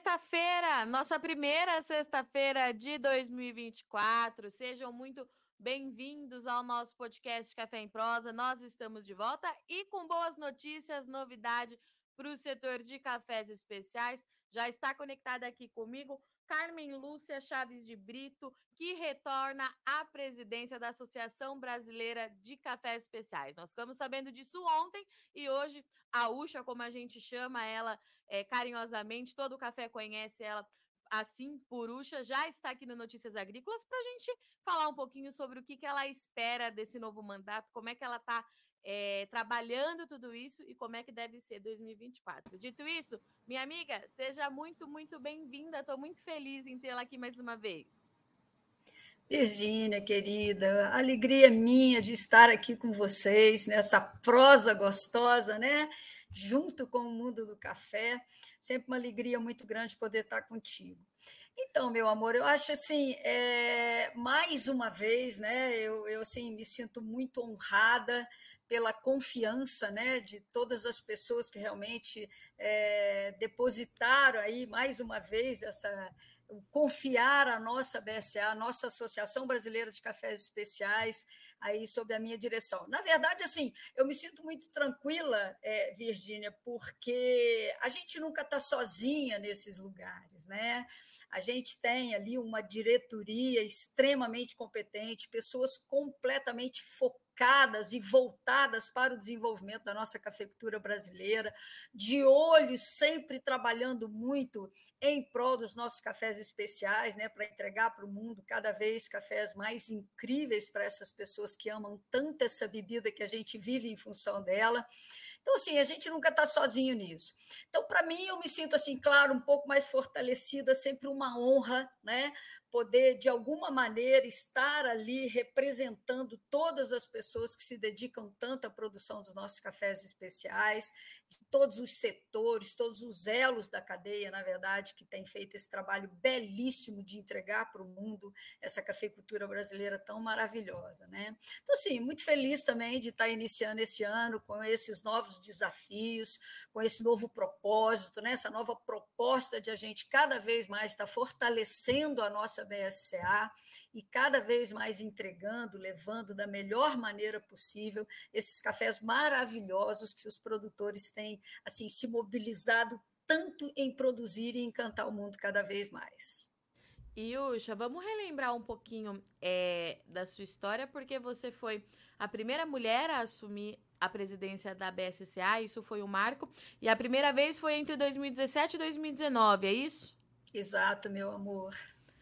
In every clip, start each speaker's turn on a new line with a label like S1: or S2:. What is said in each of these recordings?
S1: Sexta-feira, nossa primeira sexta-feira de 2024. Sejam muito bem-vindos ao nosso podcast Café em Prosa. Nós estamos de volta e com boas notícias, novidade para o setor de cafés especiais. Já está conectada aqui comigo Carmen Lúcia Chaves de Brito, que retorna à presidência da Associação Brasileira de Cafés Especiais. Nós ficamos sabendo disso ontem e hoje a Ucha, como a gente chama ela é, carinhosamente, todo o café conhece ela assim por Ucha, já está aqui no Notícias Agrícolas para a gente falar um pouquinho sobre o que, que ela espera desse novo mandato, como é que ela está é, trabalhando tudo isso e como é que deve ser 2024. Dito isso, minha amiga, seja muito, muito bem-vinda. Estou muito feliz em tê-la aqui mais uma vez.
S2: Virgínia, querida, alegria minha de estar aqui com vocês nessa prosa gostosa, né? Junto com o mundo do café. Sempre uma alegria muito grande poder estar contigo. Então, meu amor, eu acho assim, é, mais uma vez, né? Eu, eu assim, me sinto muito honrada pela confiança né, de todas as pessoas que realmente é, depositaram aí mais uma vez essa confiar a nossa BSA, a nossa Associação Brasileira de Cafés Especiais, aí sob a minha direção. Na verdade, assim, eu me sinto muito tranquila, é, Virgínia, porque a gente nunca está sozinha nesses lugares, né? A gente tem ali uma diretoria extremamente competente, pessoas completamente focadas focadas e voltadas para o desenvolvimento da nossa cafeicultura brasileira, de olho sempre trabalhando muito em prol dos nossos cafés especiais, né, para entregar para o mundo cada vez cafés mais incríveis para essas pessoas que amam tanto essa bebida que a gente vive em função dela. Então, assim, a gente nunca está sozinho nisso. Então, para mim, eu me sinto, assim, claro, um pouco mais fortalecida, sempre uma honra, né? Poder, de alguma maneira, estar ali representando todas as pessoas que se dedicam tanto à produção dos nossos cafés especiais, todos os setores, todos os elos da cadeia, na verdade, que tem feito esse trabalho belíssimo de entregar para o mundo essa cafeicultura brasileira tão maravilhosa. Né? Então, assim, muito feliz também de estar iniciando esse ano com esses novos desafios, com esse novo propósito, né? essa nova proposta de a gente cada vez mais estar fortalecendo a nossa BSCA e cada vez mais entregando, levando da melhor maneira possível esses cafés maravilhosos que os produtores têm assim se mobilizado tanto em produzir e encantar o mundo cada vez mais.
S1: E Uxa, vamos relembrar um pouquinho é, da sua história, porque você foi a primeira mulher a assumir a presidência da BSCA, isso foi um marco, e a primeira vez foi entre 2017 e 2019, é isso?
S2: Exato, meu amor.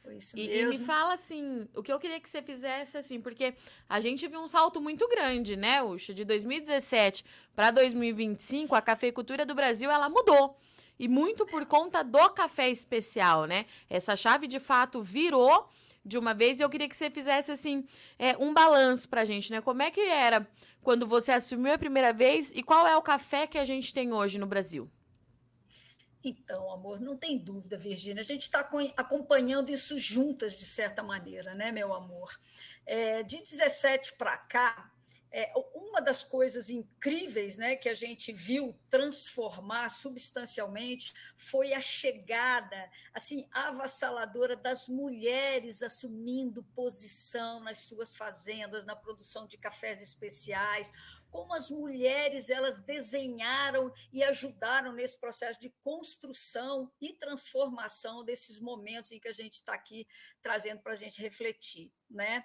S2: Foi isso
S1: e,
S2: mesmo.
S1: E me fala assim, o que eu queria que você fizesse assim, porque a gente viu um salto muito grande, né, Uxa? De 2017 para 2025, a cafeicultura do Brasil ela mudou. E muito por conta do café especial, né? Essa chave de fato virou de uma vez e eu queria que você fizesse assim é, um balanço pra gente, né? Como é que era quando você assumiu a primeira vez e qual é o café que a gente tem hoje no Brasil?
S2: Então, amor, não tem dúvida, Virgínia. A gente está acompanhando isso juntas, de certa maneira, né, meu amor? É, de 17 para cá, é, uma das coisas incríveis né, que a gente viu transformar substancialmente foi a chegada assim avassaladora das mulheres assumindo posição nas suas fazendas, na produção de cafés especiais, como as mulheres elas desenharam e ajudaram nesse processo de construção e transformação desses momentos em que a gente está aqui trazendo para a gente refletir. Né?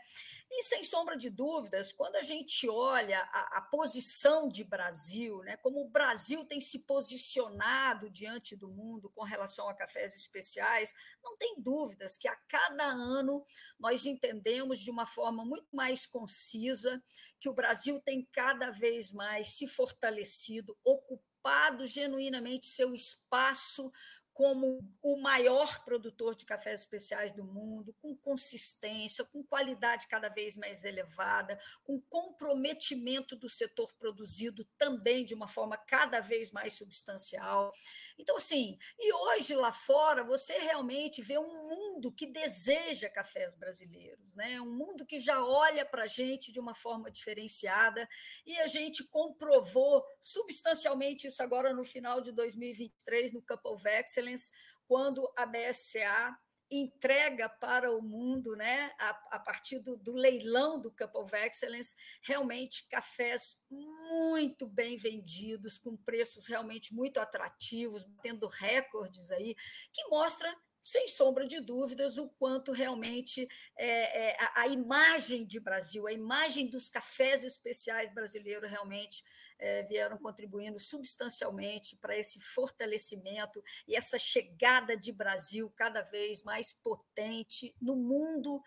S2: E sem sombra de dúvidas, quando a gente olha a, a, posição de Brasil, né, como o Brasil tem se posicionado diante do mundo com relação a cafés especiais, não tem dúvidas que a cada ano nós entendemos de uma forma muito mais concisa que o Brasil tem cada vez mais se fortalecido, ocupado genuinamente seu espaço como o maior produtor de cafés especiais do mundo, com consistência, com qualidade cada vez mais elevada, com comprometimento do setor produzido também de uma forma cada vez mais substancial. Então, assim, e hoje lá fora você realmente vê um mundo que deseja cafés brasileiros, né? um mundo que já olha para a gente de uma forma diferenciada, e a gente comprovou substancialmente isso agora no final de 2023 no Cup of Excellence, quando a BSA entrega para o mundo, né, a, a partir do, do, leilão do Cup of Excellence, realmente cafés muito bem vendidos, com preços realmente muito atrativos, tendo recordes aí, que mostra sem sombra de dúvidas, o quanto realmente é, é, a, a, imagem de Brasil, a imagem dos cafés especiais brasileiros realmente é, vieram contribuindo substancialmente para esse fortalecimento e essa chegada de Brasil cada vez mais potente no mundo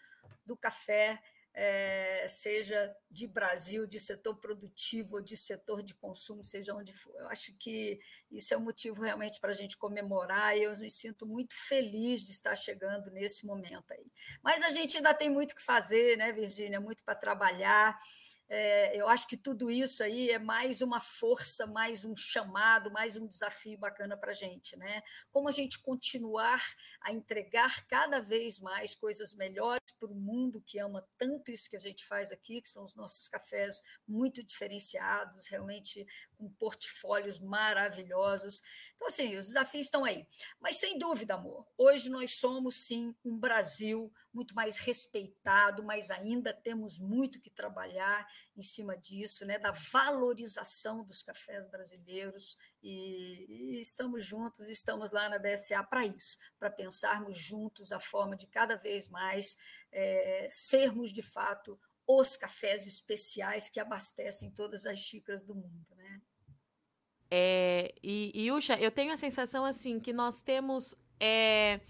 S2: do café é, seja de Brasil, de setor produtivo, de setor de consumo, seja onde for. Eu acho que isso é um motivo realmente para a gente comemorar e eu me sinto muito feliz de estar chegando nesse momento aí. Mas a gente ainda tem muito que fazer, né, Virgínia? Muito para trabalhar. É, eu acho que tudo isso aí é mais uma força, mais um chamado, mais um desafio bacana para a gente, né? Como a gente continuar a entregar cada vez mais coisas melhores para o mundo que ama tanto isso que a gente faz aqui, que são os nossos cafés muito diferenciados, realmente com portfólios maravilhosos. Então, assim, os desafios estão aí. Mas, sem dúvida, amor, hoje nós somos, sim, um Brasil muito mais respeitado, mas ainda temos muito que trabalhar em cima disso, né, da valorização dos cafés brasileiros, e, e estamos juntos, estamos lá na BSA para isso, para pensarmos juntos a forma de cada vez mais é, sermos, de fato, os cafés especiais que abastecem todas as xícaras do mundo, né?
S1: É, e, e eu tenho a sensação assim que nós temos é,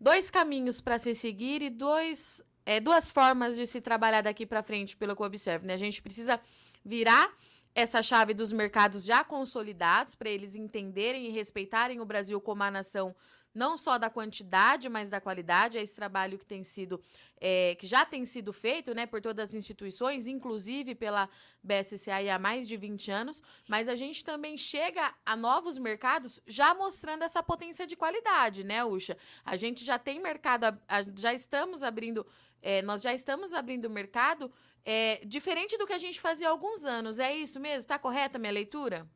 S1: dois caminhos para se seguir e dois, é, duas formas de se trabalhar daqui para frente, pelo que eu observo. Né? A gente precisa virar essa chave dos mercados já consolidados para eles entenderem e respeitarem o Brasil como a nação não só da quantidade, mas da qualidade. É esse trabalho que tem sido, é, que já tem sido feito, né, por todas as instituições, inclusive pela BSCA há mais de 20 anos. Mas a gente também chega a novos mercados já mostrando essa potência de qualidade, né, Ucha? A gente já tem mercado, já estamos abrindo, é, nós já estamos abrindo mercado é, diferente do que a gente fazia há alguns anos. É isso mesmo? Está correta a minha leitura?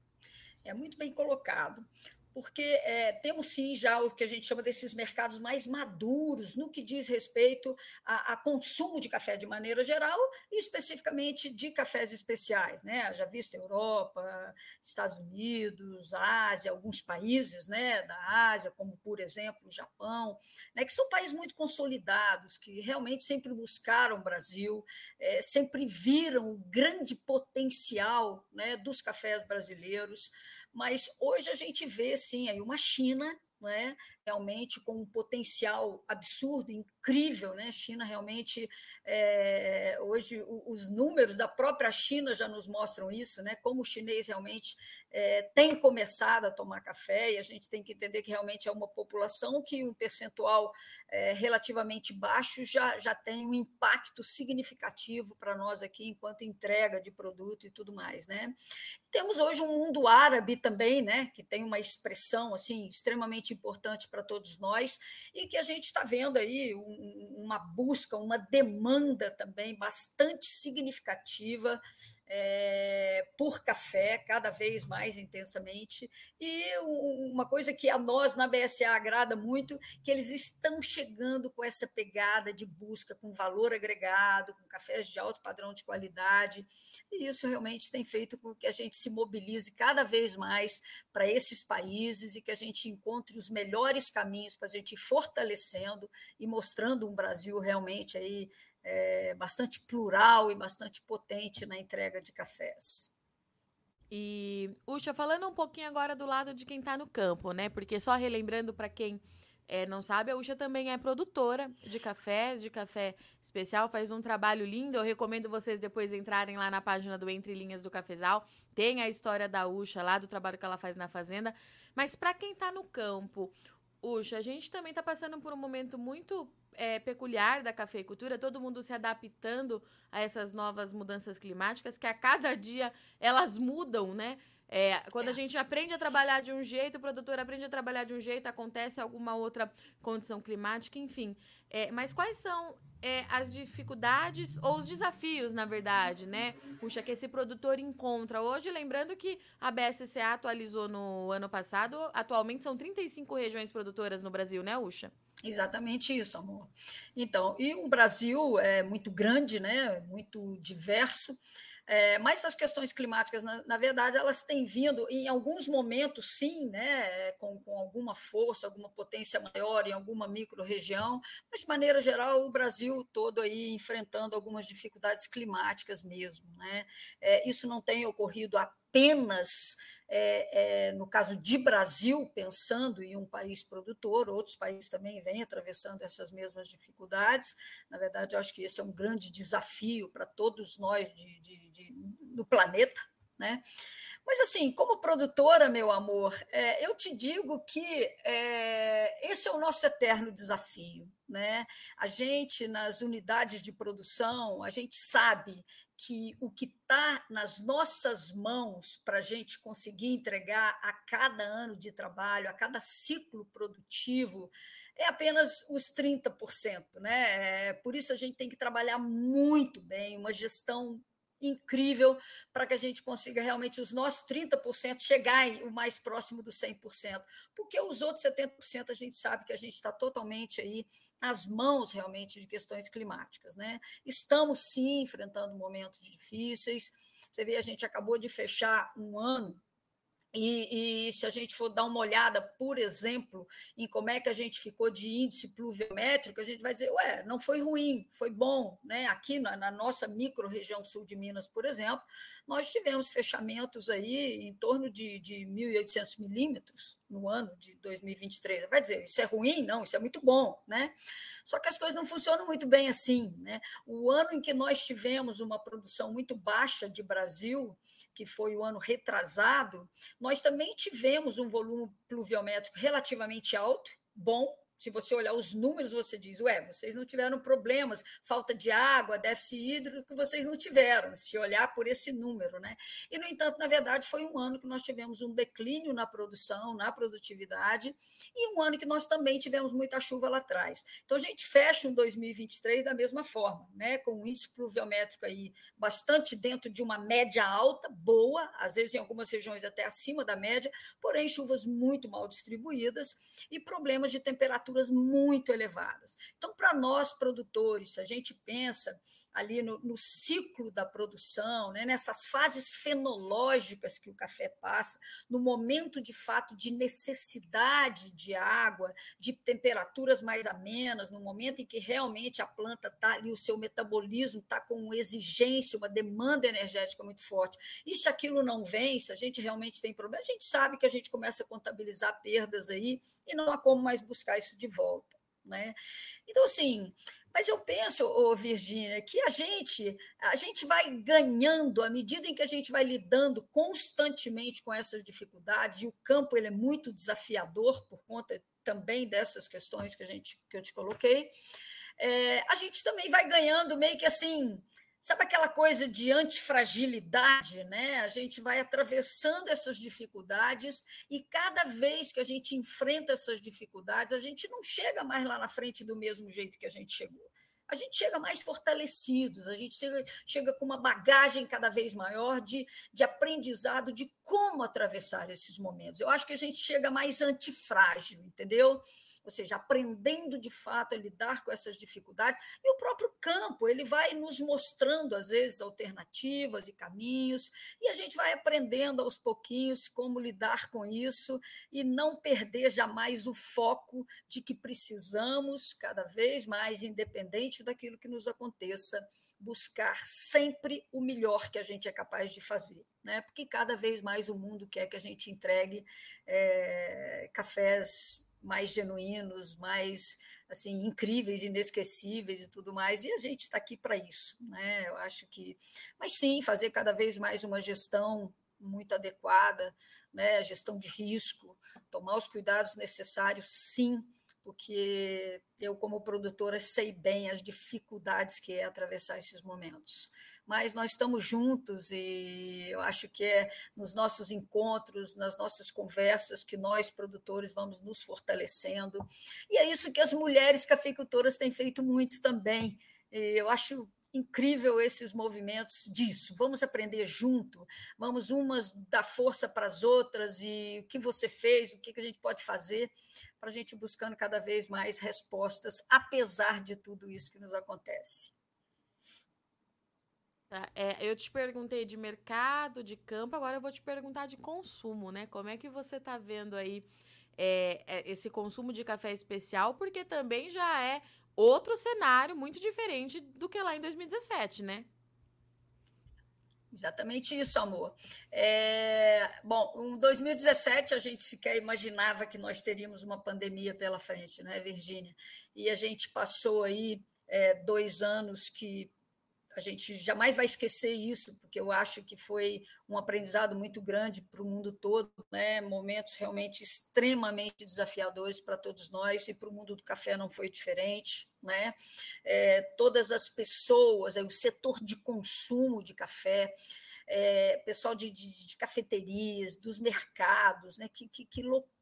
S2: É muito bem colocado porque é, temos sim já o que a gente chama desses mercados mais maduros no que diz respeito a, a, consumo de café de maneira geral e especificamente de cafés especiais, né? Já visto Europa, Estados Unidos, Ásia, alguns países, né, da Ásia, como por exemplo o Japão, né, que são países muito consolidados que realmente sempre buscaram o Brasil, é, sempre viram o grande potencial, né, dos cafés brasileiros. Mas hoje a gente vê, sim, aí uma China né, realmente com um potencial absurdo, incrível. Né? China realmente, é, hoje, os números da própria China já nos mostram isso, né? como o chinês realmente é, tem começado a tomar café, e a gente tem que entender que realmente é uma população que um percentual é, relativamente baixo já, já tem um impacto significativo para nós aqui, enquanto entrega de produto e tudo mais. Né? Temos hoje um mundo árabe também, né, que tem uma expressão assim extremamente importante para todos nós, e que a gente está vendo aí um, uma busca, uma demanda também bastante significativa é, por café, cada vez mais intensamente. E uma coisa que a nós na BSA agrada muito, que eles estão chegando com essa pegada de busca com valor agregado, com cafés de alto padrão de qualidade. E isso realmente tem feito com que a gente se mobilize cada vez mais para esses países e que a gente encontre os melhores caminhos para a gente ir fortalecendo e mostrando um Brasil realmente aí é, bastante plural e bastante potente na entrega de cafés.
S1: E, Ucha, falando um pouquinho agora do lado de quem está no campo, né? Porque só relembrando para quem é, não sabe, a Ucha também é produtora de cafés, de café especial, faz um trabalho lindo. Eu recomendo vocês depois entrarem lá na página do Entre Linhas do Cafezal. Tem a história da Ucha lá, do trabalho que ela faz na fazenda. Mas para quem está no campo, Ucha, a gente também está passando por um momento muito é, peculiar da cafeicultura, todo mundo se adaptando a essas novas mudanças climáticas, que a cada dia elas mudam, né? É, quando é. a gente aprende a trabalhar de um jeito, o produtor aprende a trabalhar de um jeito, acontece alguma outra condição climática, enfim. É, mas quais são é, as dificuldades ou os desafios, na verdade, né? Puxa, que esse produtor encontra hoje. Lembrando que a BSCA atualizou no ano passado, atualmente são 35 regiões produtoras no Brasil, né, Uxa?
S2: Exatamente isso, amor. Então, e o Brasil é muito grande, né? Muito diverso. É, mas as questões climáticas, na, na, verdade, elas têm vindo, em alguns momentos, sim, né, com, com alguma força, alguma potência maior em alguma micro-região, mas, de maneira geral, o Brasil todo aí enfrentando algumas dificuldades climáticas mesmo. Né? É, isso não tem ocorrido apenas é, é, no caso de Brasil, pensando em um país produtor, outros países também vêm atravessando essas mesmas dificuldades. Na verdade, acho que esse é um grande desafio para todos nós de, de, de, do planeta. Né? Mas, assim, como produtora, meu amor, é, eu te digo que é, esse é o nosso eterno desafio. Né? A gente, nas unidades de produção, a gente sabe que o que está nas nossas mãos para a gente conseguir entregar a cada ano de trabalho, a cada ciclo produtivo, é apenas os 30%. Né? É, por isso a gente tem que trabalhar muito bem, uma gestão incrível para que a gente consiga realmente os nossos 30% chegar o mais próximo do 100%, porque os outros 70% a gente sabe que a gente está totalmente aí às mãos realmente de questões climáticas, né? Estamos sim enfrentando momentos difíceis. Você vê, a gente acabou de fechar um ano e, e, se a gente for dar uma olhada, por exemplo, em como é que a gente ficou de índice pluviométrico, a gente vai dizer, ué, não foi ruim, foi bom. Né? Aqui na, na nossa micro-região sul de Minas, por exemplo, nós tivemos fechamentos aí em torno de, de 1.800 milímetros no ano de 2023. Vai dizer, isso é ruim? Não, isso é muito bom. Né? Só que as coisas não funcionam muito bem assim. Né? O ano em que nós tivemos uma produção muito baixa de Brasil, que foi o ano retrasado, nós também tivemos um volume pluviométrico relativamente alto, bom, se você olhar os números, você diz, ué, vocês não tiveram problemas, falta de água, déficit hídrico, que vocês não tiveram, se olhar por esse número. Né? E, no entanto, na verdade, foi um ano que nós tivemos um declínio na produção, na produtividade, e um ano que nós também tivemos muita chuva lá atrás. Então, a gente fecha um 2023 da mesma forma, né? com um índice pluviométrico aí bastante dentro de uma média alta, boa, às vezes em algumas regiões até acima da média, porém chuvas muito mal distribuídas e problemas de temperatura temperaturas muito elevadas. Então, para nós produtores, se a gente pensa ali no, no ciclo da produção, né, nessas fases fenológicas que o café passa, no momento de fato de necessidade de água, de temperaturas mais amenas, no momento em que realmente a planta está ali, o seu metabolismo está com uma exigência, uma demanda energética muito forte. E se aquilo não vem, se a gente realmente tem problema, a gente sabe que a gente começa a contabilizar perdas aí e não há como mais buscar isso de volta. Né? Então, assim, mas eu penso, Virgínia, que a gente, a gente vai ganhando à medida em que a gente vai lidando constantemente com essas dificuldades, e o campo ele é muito desafiador por conta também dessas questões que, a gente, que eu te coloquei. É, a gente também vai ganhando meio que assim Sabe aquela coisa de antifragilidade, né? A gente vai atravessando essas dificuldades e cada vez que a gente enfrenta essas dificuldades, a gente não chega mais lá na frente do mesmo jeito que a gente chegou. A gente chega mais fortalecidos, a gente chega, chega com uma bagagem cada vez maior de, de aprendizado de como atravessar esses momentos. Eu acho que a gente chega mais antifrágil, entendeu? Ou seja, aprendendo de fato a lidar com essas dificuldades. E o próprio campo, ele vai nos mostrando, às vezes, alternativas e caminhos, e a gente vai aprendendo aos pouquinhos como lidar com isso e não perder jamais o foco de que precisamos, cada vez mais, independente daquilo que nos aconteça, buscar sempre o melhor que a gente é capaz de fazer, né? Porque cada vez mais o mundo quer que a gente entregue é, cafés mais genuínos, mais assim incríveis, inesquecíveis e tudo mais. E a gente está aqui para isso, né? Eu acho que, mas sim, fazer cada vez mais uma gestão muito adequada, né? Gestão de risco, tomar os cuidados necessários, sim, porque eu como produtora sei bem as dificuldades que é atravessar esses momentos. Mas nós estamos juntos e eu acho que é nos nossos encontros, nas nossas conversas, que nós, produtores, vamos nos fortalecendo. E é isso que as mulheres cafeicultoras têm feito muito também. E eu acho incrível esses movimentos disso. Vamos aprender junto, vamos umas dar força para as outras e o que você fez, o que a gente pode fazer para a gente buscando cada vez mais respostas, apesar de tudo isso que nos acontece.
S1: Tá, é, eu te perguntei de mercado, de campo, agora eu vou te perguntar de consumo, né? Como é que você está vendo aí é, é, esse consumo de café especial? Porque também já é outro cenário muito diferente do que lá em 2017, né?
S2: Exatamente isso, amor. É, bom, em 2017 a gente sequer imaginava que nós teríamos uma pandemia pela frente, né, Virgínia? E a gente passou aí é, dois anos que a gente jamais vai esquecer isso, porque eu acho que foi um aprendizado muito grande para o mundo todo, né? momentos realmente extremamente desafiadores para todos nós, e para o mundo do café não foi diferente. Né? É, todas as pessoas, é, o setor de consumo de café, é, pessoal de, de, de, cafeterias, dos mercados, né? Que, que, que, loucura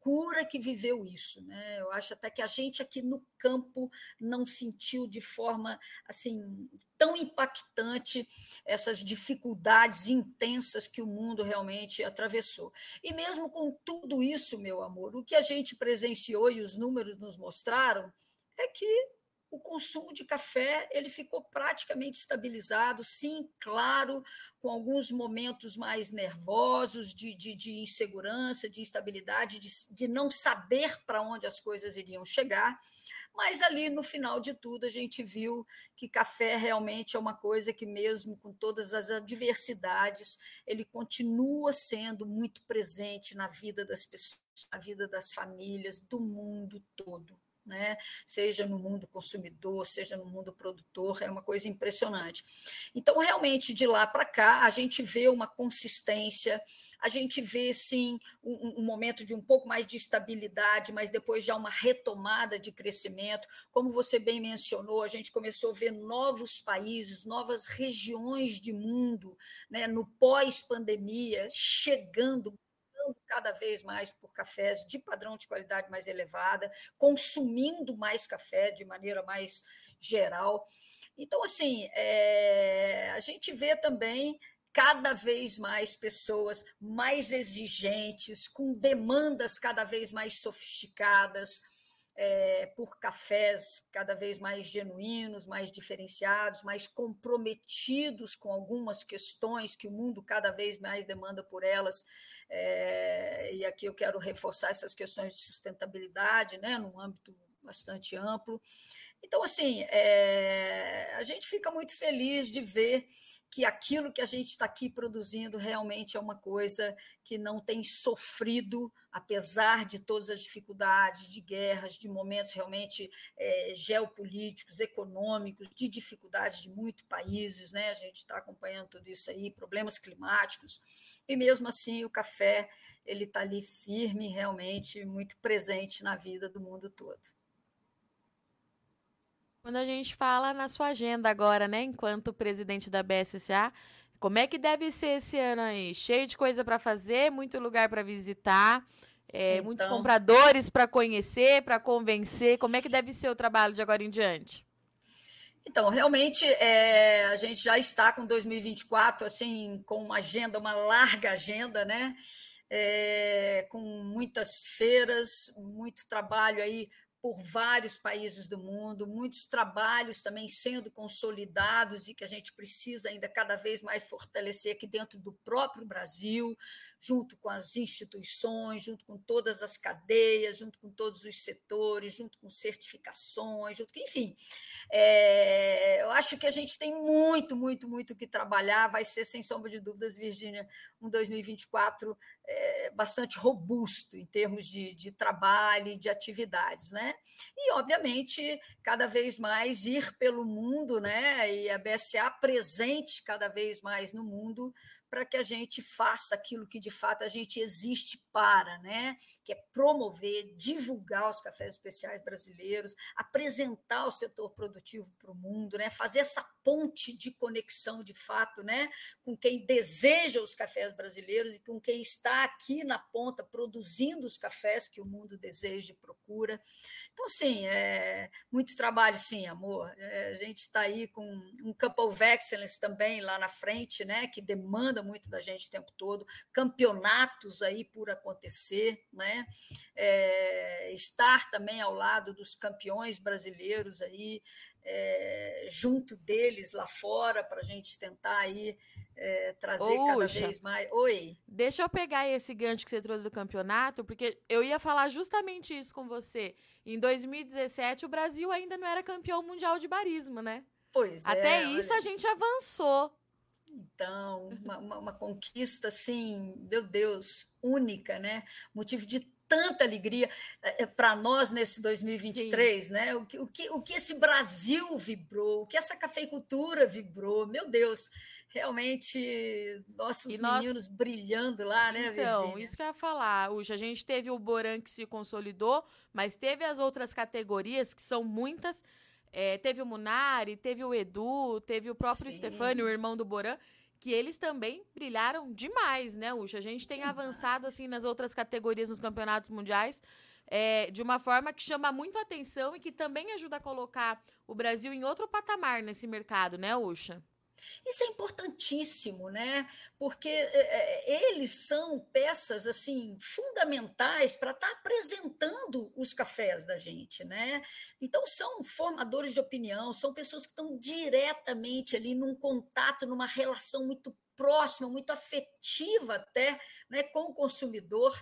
S2: que viveu isso, né? Eu acho até que a gente aqui no campo não sentiu de forma assim tão impactante essas dificuldades intensas que o mundo realmente atravessou. E mesmo com tudo isso, meu amor, o que a gente presenciou e os números nos mostraram é que o consumo de café ele ficou praticamente estabilizado, sim, claro, com alguns momentos mais nervosos, de, de, de insegurança, de instabilidade, de, de não saber para onde as coisas iriam chegar. Mas ali no final de tudo a gente viu que café realmente é uma coisa que mesmo com todas as adversidades, ele continua sendo muito presente na vida das pessoas, na vida das famílias, do mundo todo né? seja no mundo consumidor, seja no mundo produtor, é uma coisa impressionante. Então, realmente, de lá para cá, a gente vê uma consistência, a gente vê, sim, um, um, momento de um pouco mais de estabilidade, mas depois já uma retomada de crescimento. Como você bem mencionou, a gente começou a ver novos países, novas regiões de mundo, né, no pós-pandemia, chegando cada vez mais por cafés de padrão de qualidade mais elevada, consumindo mais café de maneira mais geral. Então, assim, é, a gente vê também cada vez mais pessoas mais exigentes, com demandas cada vez mais sofisticadas é, por cafés cada vez mais genuínos, mais diferenciados, mais comprometidos com algumas questões que o mundo cada vez mais demanda por elas. É, e aqui eu quero reforçar essas questões de sustentabilidade, né, num âmbito bastante amplo. Então, assim, é, a gente fica muito feliz de ver que aquilo que a gente está aqui produzindo realmente é uma coisa que não tem sofrido, apesar de todas as dificuldades, de guerras, de momentos realmente é, geopolíticos, econômicos, de dificuldades de muitos países, né? A gente está acompanhando tudo isso aí, problemas climáticos, e mesmo assim o café ele está ali firme, realmente muito presente na vida do mundo todo.
S1: Quando a gente fala na sua agenda agora, né, enquanto presidente da BSSA, como é que deve ser esse ano aí? Cheio de coisa para fazer, muito lugar para visitar, é, então... muitos compradores para conhecer, para convencer. Como é que deve ser o trabalho de agora em diante?
S2: Então, realmente, é, a gente já está com 2024, assim, com uma agenda, uma larga agenda, né? É, com muitas feiras, muito trabalho aí por vários países do mundo, muitos trabalhos também sendo consolidados e que a gente precisa ainda cada vez mais fortalecer aqui dentro do próprio Brasil, junto com as instituições, junto com todas as cadeias, junto com todos os setores, junto com certificações, junto, enfim. É, eu acho que a gente tem muito, muito, muito que trabalhar. Vai ser, sem sombra de dúvidas, Virgínia, um 2024 é, bastante robusto em termos de, de trabalho e de atividades, né? E, obviamente, cada vez mais ir pelo mundo, né? E a BSA presente cada vez mais no mundo, para que a gente faça aquilo que de fato a gente existe para, né? Que é promover, divulgar os cafés especiais brasileiros, apresentar o setor produtivo para o mundo, né? Fazer essa ponte de conexão de fato, né? Com quem deseja os cafés brasileiros e com quem está aqui na ponta produzindo os cafés que o mundo deseja e procura. Então, assim, é, muitos trabalhos, sim, amor. É, a gente está aí com um Couple of Excellence também lá na frente, né? Que demanda muito da gente o tempo todo, campeonatos aí por acontecer, né? É, estar também ao lado dos campeões brasileiros aí, é, junto deles lá fora, para a gente tentar aí é, trazer cada vez mais. Oi.
S1: Deixa eu pegar esse gancho que você trouxe do campeonato, porque eu ia falar justamente isso com você. Em 2017, o Brasil ainda não era campeão mundial de barismo, né?
S2: Pois
S1: Até é, isso a gente avançou.
S2: Então, uma, uma, uma, conquista assim, meu Deus, única, né? Motivo de tanta alegria é, é para nós nesse 2023, Sim. né? O que, o, que, o que esse Brasil vibrou, o que essa cafeicultura vibrou, meu Deus, realmente nossos meninos brilhando lá, né,
S1: Então,
S2: Virginia?
S1: isso que eu ia falar, Uxa, a gente teve o Boran que se consolidou, mas teve as outras categorias, que são muitas, é, teve o Munari, teve o Edu, teve o próprio Sim. Stefani, o irmão do Boran, que eles também brilharam demais, né, Uxa? A gente tem demais. avançado assim nas outras categorias nos campeonatos mundiais. É, de uma forma que chama muito atenção e que também ajuda a colocar o Brasil em outro patamar nesse mercado, né, Uxa?
S2: Isso é importantíssimo, né? Porque é, eles são peças assim fundamentais para estar tá apresentando os cafés da gente, né? Então são formadores de opinião, são pessoas que estão diretamente ali num contato, numa relação muito próxima, muito afetiva até né, com o consumidor.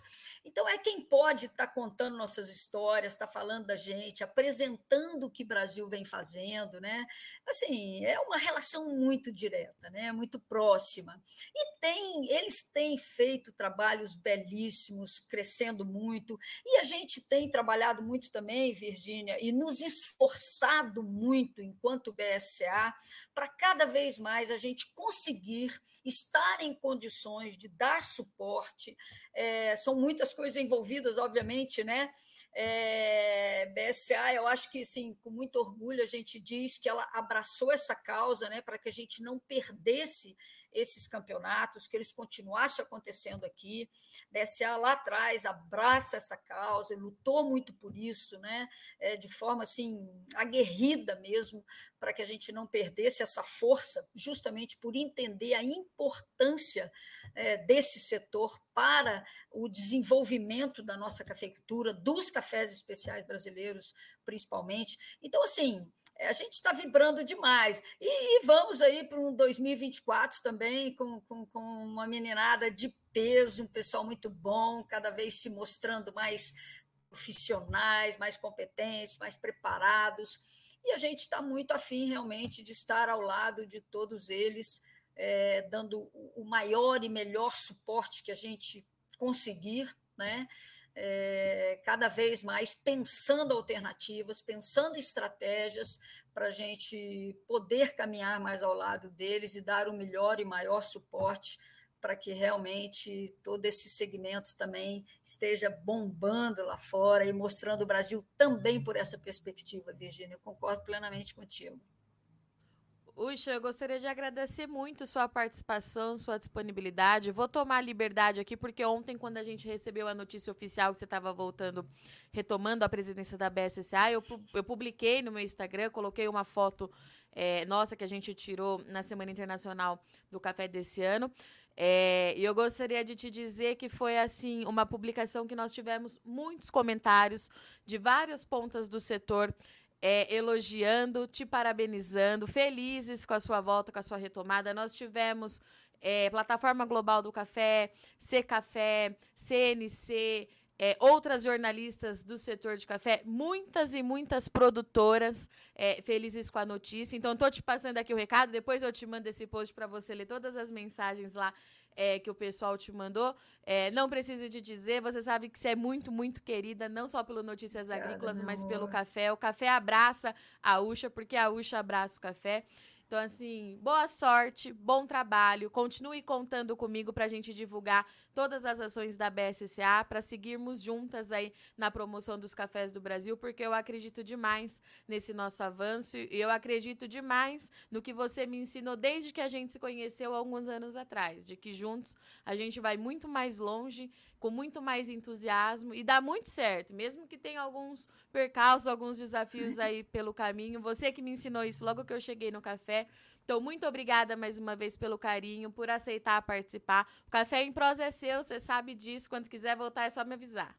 S2: Então, é quem pode estar tá contando nossas histórias, estar tá falando da gente, apresentando o que o Brasil vem fazendo. Né? Assim, é uma relação muito direta, né, muito próxima. E tem, eles têm feito trabalhos belíssimos, crescendo muito, e a gente tem trabalhado muito também, Virgínia, e nos esforçado muito enquanto BSA para cada vez mais a gente conseguir estar em condições de dar suporte. É, são muitas coisas envolvidas, obviamente, né? É, BSA, eu acho que sim, com muito orgulho a gente diz que ela abraçou essa causa, né, para que a gente não perdesse esses campeonatos, que eles continuassem acontecendo aqui. BSA lá atrás abraça essa causa, lutou muito por isso, né? É, de forma assim aguerrida mesmo, para que a gente não perdesse essa força, justamente por entender a importância é, desse setor para o desenvolvimento da nossa cafeicultura, dos cafés especiais brasileiros, principalmente. Então, assim, a gente está vibrando demais. E, e, vamos aí para um 2024 também, com, com, com uma meninada de peso, um pessoal muito bom, cada vez se mostrando mais profissionais, mais competentes, mais preparados. E a gente está muito afim realmente de estar ao lado de todos eles, é, dando o maior e melhor suporte que a gente conseguir, né? é, cada vez mais pensando alternativas, pensando estratégias para a gente poder caminhar mais ao lado deles e dar o melhor e maior suporte para que realmente todo esse segmento também esteja bombando lá fora e mostrando o Brasil também por essa perspectiva, Virginia. Eu concordo plenamente contigo.
S1: Uxa, eu gostaria de agradecer muito sua participação, sua disponibilidade. Vou tomar liberdade aqui, porque ontem, quando a gente recebeu a notícia oficial que você estava voltando, retomando a presidência da BSSA, eu, eu publiquei no meu Instagram, coloquei uma foto é, nossa que a gente tirou na Semana Internacional do Café desse ano. É, e eu gostaria de te dizer que foi assim uma publicação que nós tivemos muitos comentários de várias pontas do setor é, elogiando, te parabenizando, felizes com a sua volta, com a sua retomada. Nós tivemos é, Plataforma Global do Café, C Café, CNC, é, outras jornalistas do setor de café, muitas e muitas produtoras é, felizes com a notícia. Então, estou te passando aqui o recado, depois eu te mando esse post para você ler todas as mensagens lá é, que o pessoal te mandou. É, não preciso te dizer, você sabe que você é muito, muito querida, não só pelo Notícias Agrícolas, mas amor. pelo café. O café abraça a Ucha, porque a Ucha abraça o café. Então, assim, boa sorte, bom trabalho. Continue contando comigo para a gente divulgar todas as ações da BSCA, para seguirmos juntas aí na promoção dos cafés do Brasil, porque eu acredito demais nesse nosso avanço e eu acredito demais no que você me ensinou desde que a gente se conheceu há alguns anos atrás, de que juntos a gente vai muito mais longe, com muito mais entusiasmo e dá muito certo, mesmo que tenha alguns percalços, alguns desafios aí pelo caminho. Você que me ensinou isso logo que eu cheguei no café. Então, muito obrigada mais uma vez pelo carinho, por aceitar participar. O Café em Prosa é seu, você sabe disso. Quando quiser voltar, é só me avisar.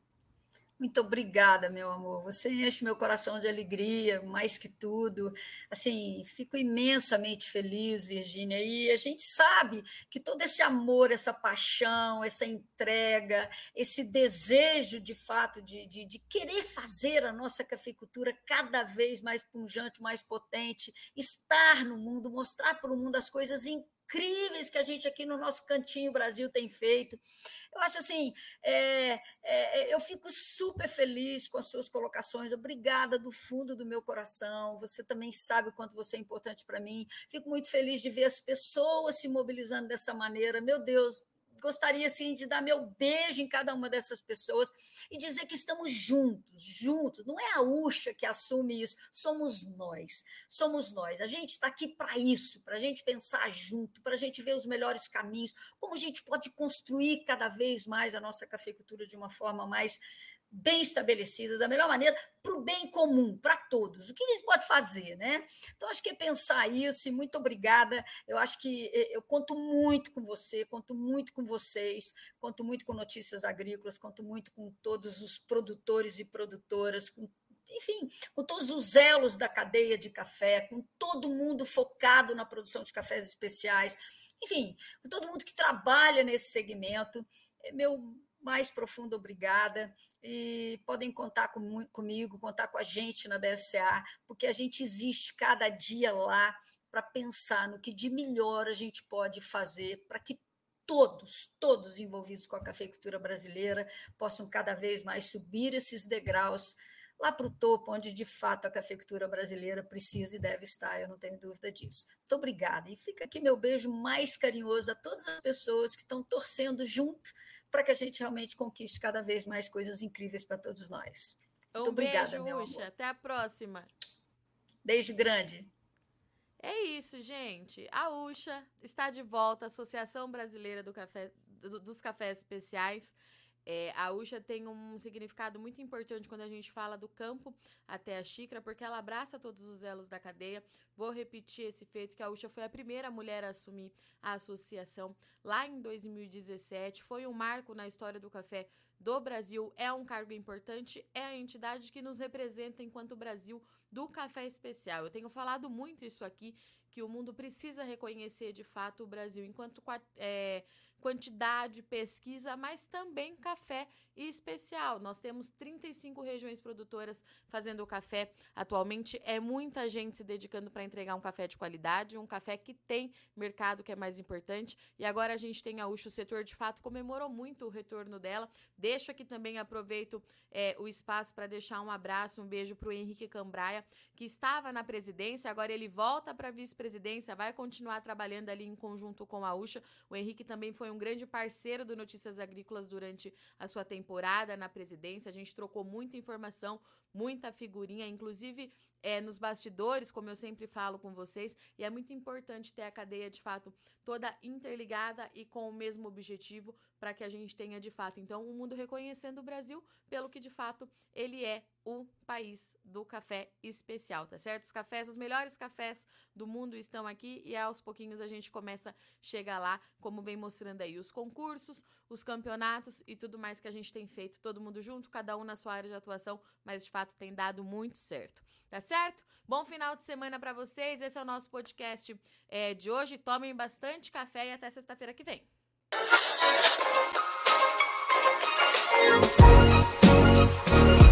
S2: Muito obrigada, meu amor. Você enche meu coração de alegria, mais que tudo. Assim, fico imensamente feliz, Virgínia. E a gente sabe que todo esse amor, essa paixão, essa entrega, esse desejo, de fato, de, de, de querer fazer a nossa cafeicultura cada vez mais punjante, mais potente, estar no mundo, mostrar para o mundo as coisas incríveis incríveis que a gente aqui no nosso cantinho Brasil tem feito. Eu acho assim, é, é, eu fico super feliz com as suas colocações. Obrigada do fundo do meu coração. Você também sabe o quanto você é importante para mim. Fico muito feliz de ver as pessoas se mobilizando dessa maneira. Meu Deus, gostaria sim de dar meu beijo em cada uma dessas pessoas e dizer que estamos juntos, juntos. Não é a Uxa que assume isso, somos nós. Somos nós. A gente está aqui para isso, para a gente pensar junto, para a gente ver os melhores caminhos, como a gente pode construir cada vez mais a nossa cafeicultura de uma forma mais bem estabelecida, da melhor maneira, para o bem comum, para todos. O que eles podem fazer, né? Então, acho que é pensar isso, e muito obrigada. Eu acho que eu conto muito com você, conto muito com vocês, conto muito com Notícias Agrícolas, conto muito com todos os produtores e produtoras, com enfim, com todos os elos da cadeia de café, com todo mundo focado na produção de cafés especiais, enfim, com todo mundo que trabalha nesse segmento. É meu mais profundo obrigada e podem contar com, comigo, contar com a gente na BSA, porque a gente existe cada dia lá para pensar no que de melhor a gente pode fazer para que todos, todos envolvidos com a cafeicultura brasileira possam cada vez mais subir esses degraus lá para o topo, onde de fato a cafeicultura brasileira precisa e deve estar, eu não tenho dúvida disso. Muito obrigada. E fica aqui meu beijo mais carinhoso a todas as pessoas que estão torcendo junto para que a gente realmente conquiste cada vez mais coisas incríveis para todos nós.
S1: Um Muito obrigada, beijo, Uxa. Até a próxima.
S2: Beijo grande.
S1: É isso, gente. A Uxa está de volta, Associação Brasileira do Café, do, dos Cafés Especiais. É, a Uxa tem um significado muito importante quando a gente fala do campo até a xícara, porque ela abraça todos os elos da cadeia. Vou repetir esse feito que a Uxa foi a primeira mulher a assumir a associação lá em 2017. Foi um marco na história do café do Brasil. É um cargo importante, é a entidade que nos representa enquanto Brasil do café especial. Eu tenho falado muito isso aqui, que o mundo precisa reconhecer de fato o Brasil enquanto é, quantidade, pesquisa, mas também café especial. Nós temos 35 regiões produtoras fazendo café atualmente. É muita gente se dedicando para entregar um café de qualidade, um café que tem mercado, que é mais importante. E agora a gente tem a Ucho, o setor de fato comemorou muito o retorno dela. Deixo aqui também, aproveito é, o espaço para deixar um abraço, um beijo para o Henrique Cambraia, que estava na presidência, agora ele volta para a vice-presidência, vai continuar trabalhando ali em conjunto com a Ucha. O Henrique também foi um grande parceiro do Notícias Agrícolas durante a sua temporada na presidência. A gente trocou muita informação, muita figurinha, inclusive é, nos bastidores, como eu sempre falo com vocês, e é muito importante ter a cadeia de fato toda interligada e com o mesmo objetivo para que a gente tenha de fato, então, o um mundo reconhecendo o Brasil pelo que de fato ele é o país do café especial, tá certo? Os cafés, os melhores cafés do mundo estão aqui e aos pouquinhos a gente começa a chegar lá, como vem mostrando aí os concursos, os campeonatos e tudo mais que a gente tem feito, todo mundo junto, cada um na sua área de atuação, mas de fato tem dado muito certo, tá certo? Bom final de semana para vocês, esse é o nosso podcast é, de hoje. Tomem bastante café e até sexta-feira que vem. Música